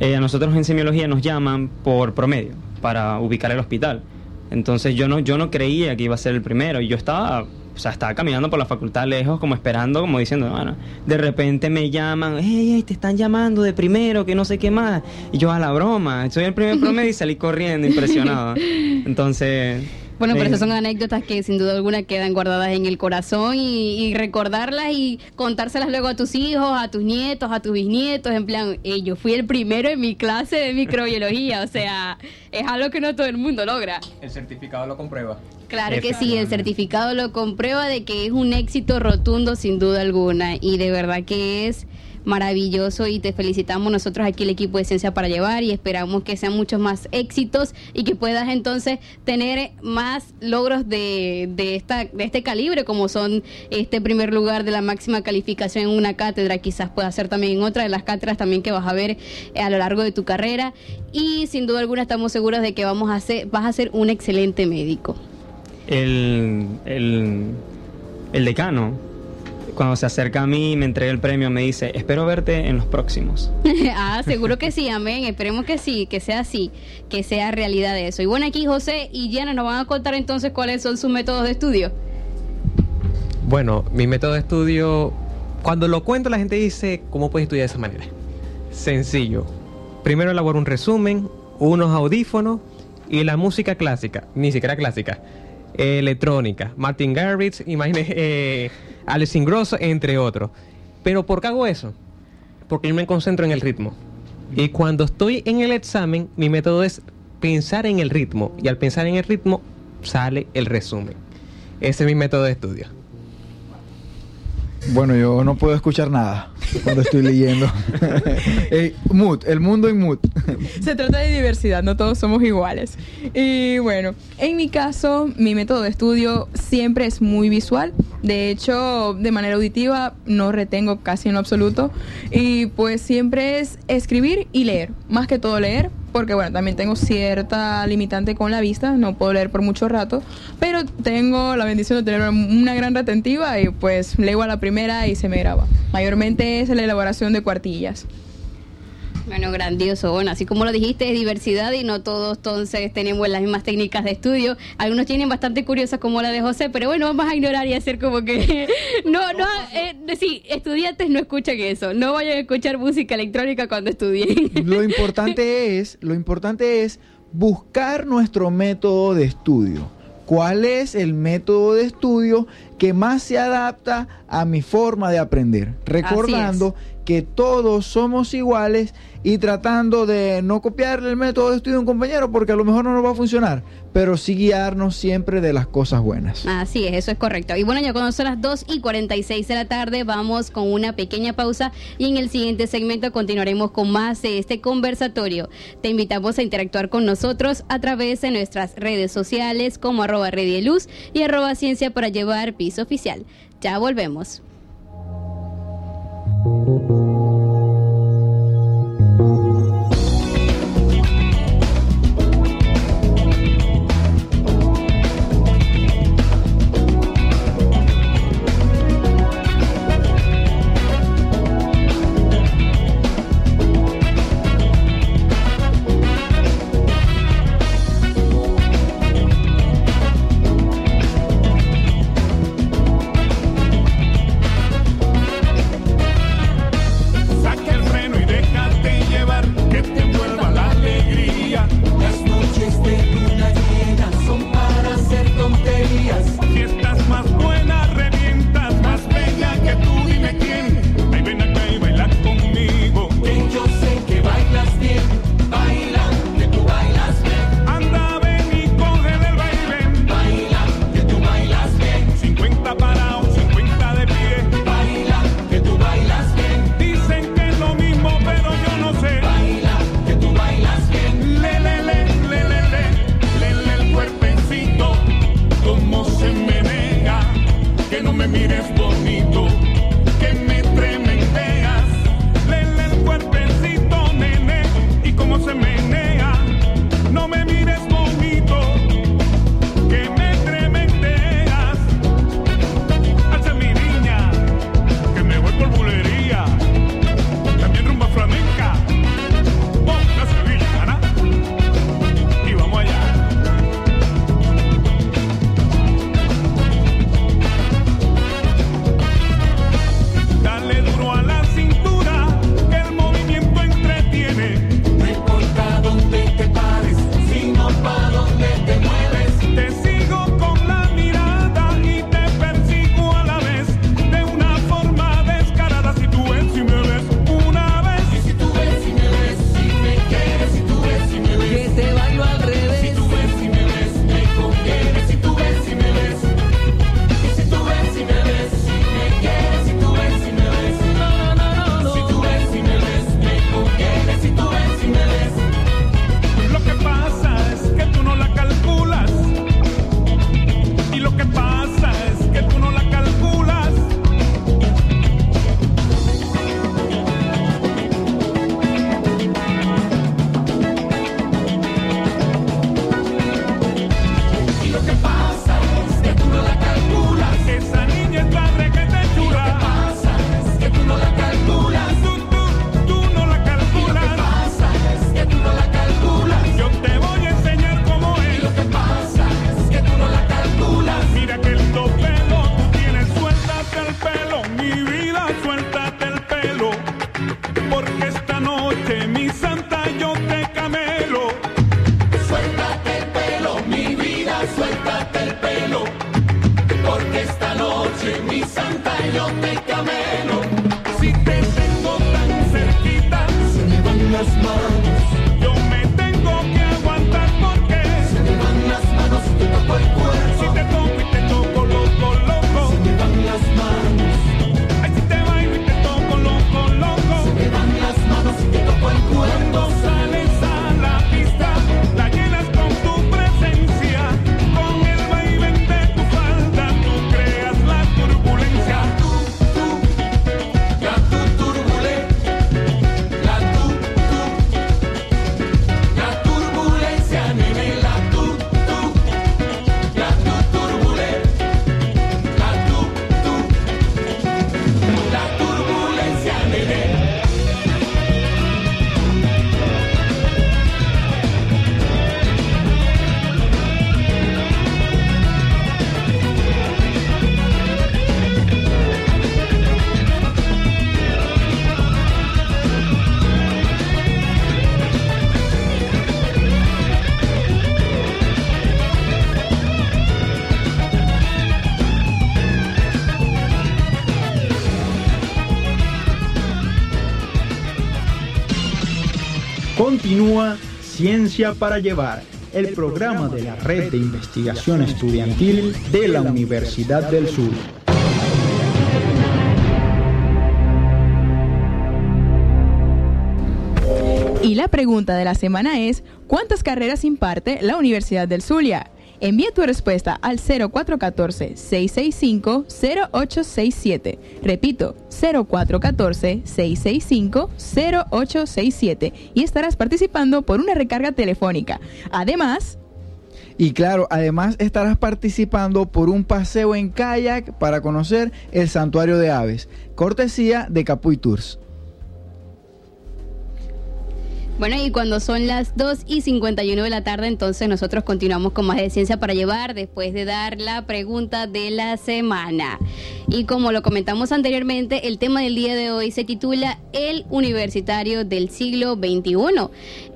eh, a nosotros en semiología nos llaman por promedio para ubicar el hospital. Entonces yo no, yo no creía que iba a ser el primero y yo estaba, o sea, estaba caminando por la facultad lejos, como esperando, como diciendo, bueno, de repente me llaman, hey, hey, te están llamando de primero, que no sé qué más. Y yo a la broma, soy el primer promedio y salí corriendo, impresionado. Entonces... Bueno, pero eh, esas son anécdotas que sin duda alguna quedan guardadas en el corazón y, y recordarlas y contárselas luego a tus hijos, a tus nietos, a tus bisnietos, en plan, "Ey, yo fui el primero en mi clase de microbiología, o sea, es algo que no todo el mundo logra. El certificado lo comprueba. Claro que sí, el certificado lo comprueba de que es un éxito rotundo sin duda alguna y de verdad que es maravilloso y te felicitamos nosotros aquí el equipo de Ciencia para Llevar y esperamos que sean muchos más éxitos y que puedas entonces tener más logros de, de, esta, de este calibre como son este primer lugar de la máxima calificación en una cátedra, quizás pueda ser también en otra de las cátedras también que vas a ver eh, a lo largo de tu carrera. Y sin duda alguna estamos seguros de que vamos a ser, vas a ser un excelente médico. El, el, el decano, cuando se acerca a mí y me entrega el premio, me dice, espero verte en los próximos. ah, seguro que sí, amén. Esperemos que sí, que sea así, que sea realidad eso. Y bueno, aquí José y Diana nos van a contar entonces cuáles son sus métodos de estudio. Bueno, mi método de estudio, cuando lo cuento la gente dice, ¿cómo puedes estudiar de esa manera? Sencillo. Primero elaboro un resumen, unos audífonos y la música clásica, ni siquiera clásica, electrónica, Martin Garrix, imagínese, eh, Alex entre otros. Pero ¿por qué hago eso? Porque yo me concentro en el ritmo. Y cuando estoy en el examen, mi método es pensar en el ritmo. Y al pensar en el ritmo, sale el resumen. Ese es mi método de estudio. Bueno, yo no puedo escuchar nada cuando estoy leyendo. Eh, mood, el mundo en mood. Se trata de diversidad, no todos somos iguales. Y bueno, en mi caso, mi método de estudio siempre es muy visual. De hecho, de manera auditiva no retengo casi en lo absoluto. Y pues siempre es escribir y leer. Más que todo leer, porque bueno, también tengo cierta limitante con la vista, no puedo leer por mucho rato, pero tengo la bendición de tener una gran retentiva y pues leo a la primera y se me graba. Mayormente es la elaboración de cuartillas. Bueno, grandioso. Bueno, así como lo dijiste, es diversidad y no todos entonces tenemos las mismas técnicas de estudio. Algunos tienen bastante curiosas como la de José, pero bueno, vamos a ignorar y hacer como que... no, no, eh, sí, estudiantes no escuchan eso. No vayan a escuchar música electrónica cuando estudien. Lo importante es, lo importante es buscar nuestro método de estudio. ¿Cuál es el método de estudio que más se adapta a mi forma de aprender? Recordando que todos somos iguales y tratando de no copiarle el método de estudio a un compañero porque a lo mejor no nos va a funcionar, pero sí guiarnos siempre de las cosas buenas. Así es, eso es correcto. Y bueno, ya cuando son las 2 y 46 de la tarde, vamos con una pequeña pausa y en el siguiente segmento continuaremos con más de este conversatorio. Te invitamos a interactuar con nosotros a través de nuestras redes sociales como arroba Luz y arroba ciencia para llevar piso oficial. Ya volvemos. Thank you. Continúa Ciencia para Llevar, el programa de la Red de Investigación Estudiantil de la Universidad del Sur. Y la pregunta de la semana es, ¿cuántas carreras imparte la Universidad del Zulia? Envía tu respuesta al 0414-665-0867. Repito, 0414-665-0867. Y estarás participando por una recarga telefónica. Además, Y claro, además estarás participando por un paseo en kayak para conocer el santuario de aves, cortesía de Capuy Tours. Bueno, y cuando son las 2 y 51 de la tarde, entonces nosotros continuamos con más de ciencia para llevar después de dar la pregunta de la semana. Y como lo comentamos anteriormente, el tema del día de hoy se titula El Universitario del siglo XXI,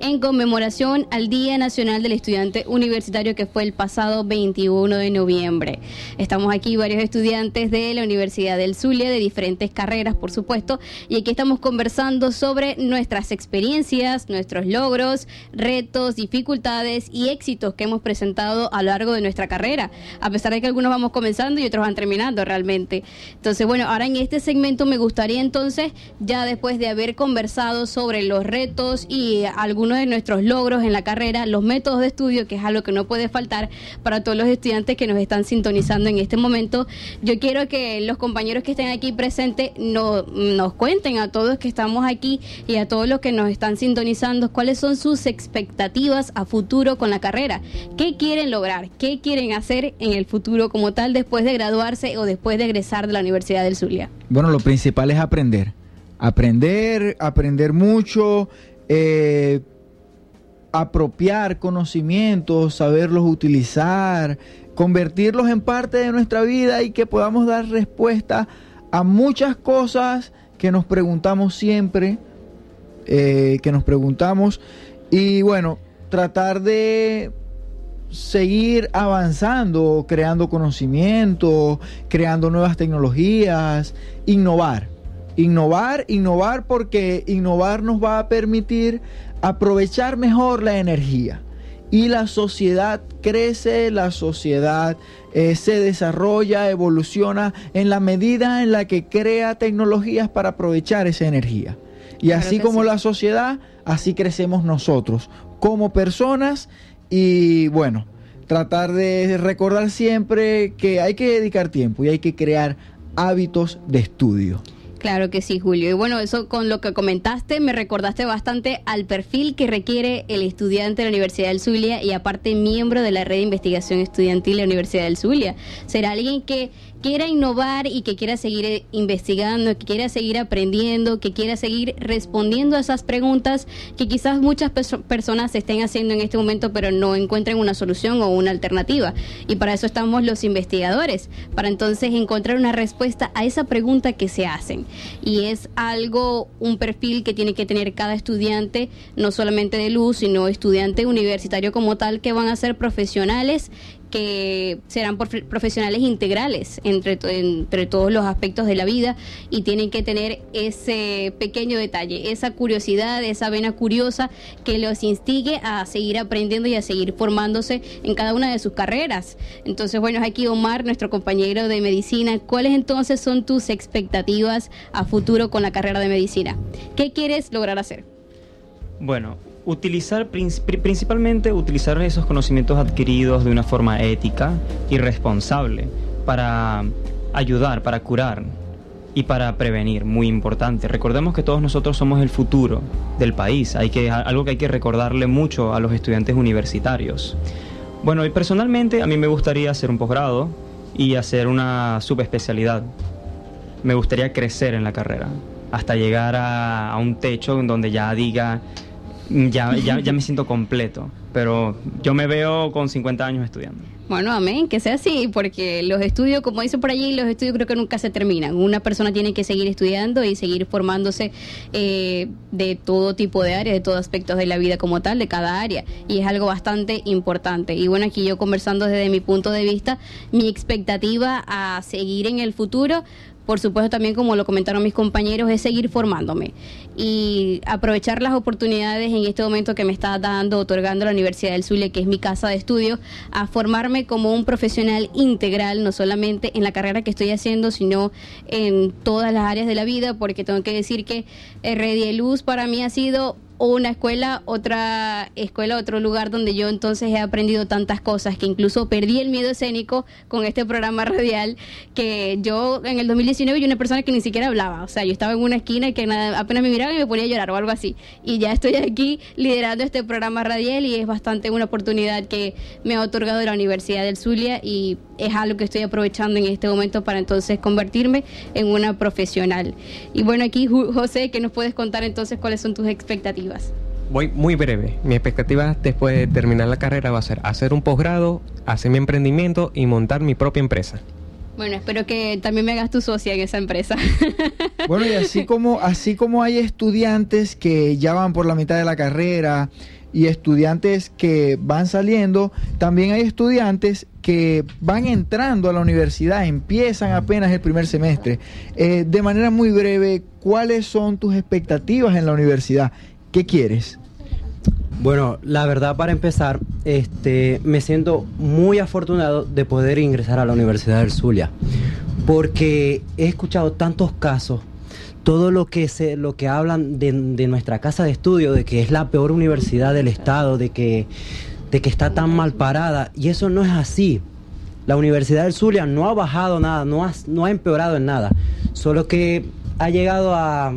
en conmemoración al Día Nacional del Estudiante Universitario que fue el pasado 21 de noviembre. Estamos aquí varios estudiantes de la Universidad del Zulia, de diferentes carreras, por supuesto, y aquí estamos conversando sobre nuestras experiencias, nuestros logros, retos, dificultades y éxitos que hemos presentado a lo largo de nuestra carrera, a pesar de que algunos vamos comenzando y otros van terminando realmente. Entonces, bueno, ahora en este segmento me gustaría entonces, ya después de haber conversado sobre los retos y algunos de nuestros logros en la carrera, los métodos de estudio, que es algo que no puede faltar para todos los estudiantes que nos están sintonizando en este momento, yo quiero que los compañeros que estén aquí presentes no- nos cuenten a todos que estamos aquí y a todos los que nos están sintonizando cuáles son sus expectativas a futuro con la carrera. ¿Qué quieren lograr? ¿Qué quieren hacer en el futuro como tal después de graduarse o después de egresar de la Universidad del Zulia? Bueno, lo principal es aprender. Aprender, aprender mucho, eh, apropiar conocimientos, saberlos utilizar, convertirlos en parte de nuestra vida y que podamos dar respuesta a muchas cosas que nos preguntamos siempre, eh, que nos preguntamos y bueno, tratar de seguir avanzando, creando conocimiento, creando nuevas tecnologías, innovar. Innovar, innovar porque innovar nos va a permitir aprovechar mejor la energía. Y la sociedad crece, la sociedad eh, se desarrolla, evoluciona en la medida en la que crea tecnologías para aprovechar esa energía. Y Claro así como sí. la sociedad, así crecemos nosotros como personas y bueno, tratar de recordar siempre que hay que dedicar tiempo y hay que crear hábitos de estudio. Claro que sí, Julio. Y bueno, eso con lo que comentaste me recordaste bastante al perfil que requiere el estudiante de la Universidad del Zulia y aparte miembro de la red de investigación estudiantil de la Universidad del Zulia. Será alguien que quiera innovar y que quiera seguir eh, investigando, que quiera seguir aprendiendo, que quiera seguir respondiendo a esas preguntas que quizás muchas perso- personas estén haciendo en este momento pero no encuentren una solución o una alternativa. Y para eso estamos los investigadores, para entonces encontrar una respuesta a esa pregunta que se hacen. Y es algo, un perfil que tiene que tener cada estudiante, no solamente de luz, sino estudiante universitario como tal, que van a ser profesionales que serán profe- profesionales integrales entre, entre todos los aspectos de la vida y tienen que tener ese pequeño detalle, esa curiosidad, esa vena curiosa que los instigue a seguir aprendiendo y a seguir formándose en cada una de sus carreras. Entonces, bueno, aquí Omar, nuestro compañero de medicina, ¿cuáles entonces son tus expectativas a futuro con la carrera de medicina? ¿Qué quieres lograr hacer? Bueno, utilizar prin- pri- principalmente utilizar esos conocimientos adquiridos de una forma ética y responsable para ayudar, para curar y para prevenir, muy importante. Recordemos que todos nosotros somos el futuro del país, hay que algo que hay que recordarle mucho a los estudiantes universitarios. Bueno, y personalmente a mí me gustaría hacer un posgrado y hacer una subespecialidad. Me gustaría crecer en la carrera hasta llegar a, a un techo en donde ya diga, ya, ya, ya me siento completo, pero yo me veo con 50 años estudiando. Bueno, amén, que sea así, porque los estudios, como dice por allí, los estudios creo que nunca se terminan. Una persona tiene que seguir estudiando y seguir formándose eh, de todo tipo de áreas, de todos aspectos de la vida como tal, de cada área. Y es algo bastante importante. Y bueno, aquí yo conversando desde mi punto de vista, mi expectativa a seguir en el futuro, por supuesto también como lo comentaron mis compañeros, es seguir formándome y aprovechar las oportunidades en este momento que me está dando, otorgando la Universidad del Zulia, que es mi casa de estudio, a formarme como un profesional integral, no solamente en la carrera que estoy haciendo, sino en todas las áreas de la vida, porque tengo que decir que Red Luz para mí ha sido una escuela, otra escuela, otro lugar donde yo entonces he aprendido tantas cosas que incluso perdí el miedo escénico con este programa radial que yo en el 2019 yo una persona que ni siquiera hablaba, o sea, yo estaba en una esquina y que apenas me miraba y me ponía a llorar o algo así. Y ya estoy aquí liderando este programa radial y es bastante una oportunidad que me ha otorgado la Universidad del Zulia y es algo que estoy aprovechando en este momento para entonces convertirme en una profesional. Y bueno, aquí José, que nos puedes contar entonces cuáles son tus expectativas. Voy muy breve. Mi expectativa después de terminar la carrera va a ser hacer un posgrado, hacer mi emprendimiento y montar mi propia empresa. Bueno, espero que también me hagas tu socia en esa empresa. Bueno, y así como, así como hay estudiantes que ya van por la mitad de la carrera y estudiantes que van saliendo, también hay estudiantes que van entrando a la universidad, empiezan apenas el primer semestre. Eh, de manera muy breve, ¿cuáles son tus expectativas en la universidad? ¿Qué quieres? Bueno, la verdad para empezar, este, me siento muy afortunado de poder ingresar a la Universidad del Zulia, porque he escuchado tantos casos, todo lo que se, lo que hablan de, nuestra casa de estudio, de que es la peor universidad del estado, de que, de que está tan mal parada, y eso no es así. La Universidad del Zulia no ha bajado nada, no ha, no ha empeorado en nada, solo que ha llegado a,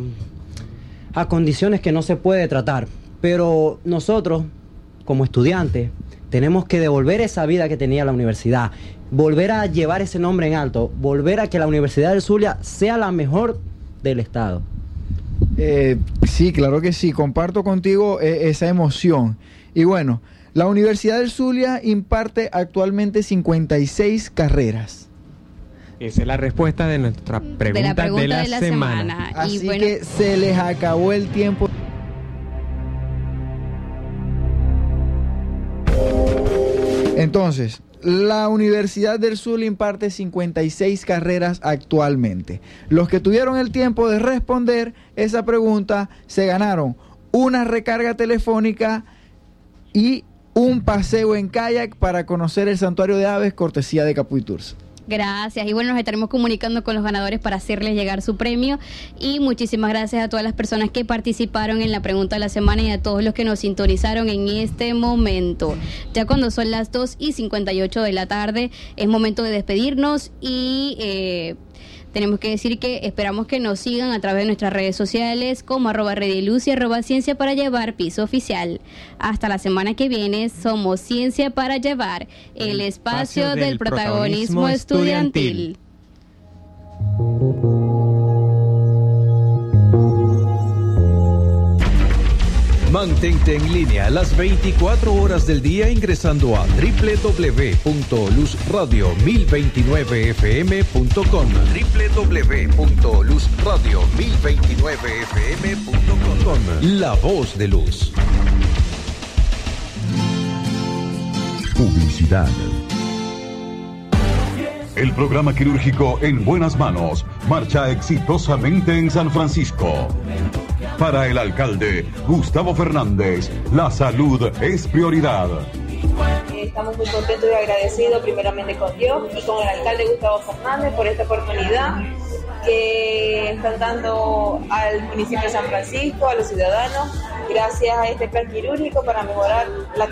a condiciones que no se puede tratar. Pero nosotros, como estudiantes, tenemos que devolver esa vida que tenía la universidad, volver a llevar ese nombre en alto, volver a que la Universidad del Zulia sea la mejor del Estado. Eh, sí, claro que sí, comparto contigo eh, esa emoción. Y bueno, la Universidad del Zulia imparte actualmente 56 carreras. Esa es la respuesta de nuestra pregunta de la, semana. Así Y bueno, que se les acabó el tiempo. Entonces, la Universidad del Sur imparte 56 carreras actualmente. Los que tuvieron el tiempo de responder esa pregunta se ganaron una recarga telefónica y un paseo en kayak para conocer el santuario de aves cortesía de Capuy Tours. Gracias. Y bueno, nos estaremos comunicando con los ganadores para hacerles llegar su premio. Y muchísimas gracias a todas las personas que participaron en la pregunta de la semana y a todos los que nos sintonizaron en este momento. Ya cuando son las 2 y 58 de la tarde, es momento de despedirnos y... eh, tenemos que decir que esperamos que nos sigan a través de nuestras redes sociales como arroba rediluz y arroba ciencia para llevar piso oficial. Hasta la semana que viene somos Ciencia para llevar, el espacio del protagonismo estudiantil. Mantente en línea las 24 horas del día ingresando a www.luzradio1029fm.com www.luzradio1029fm.com La voz de luz. Publicidad. El programa quirúrgico En Buenas Manos marcha exitosamente en San Francisco. Para el alcalde Gustavo Fernández, la salud es prioridad. Estamos muy contentos y agradecidos primeramente con Dios y con el alcalde Gustavo Fernández por esta oportunidad que están dando al municipio de San Francisco, a los ciudadanos, gracias a este plan quirúrgico para mejorar la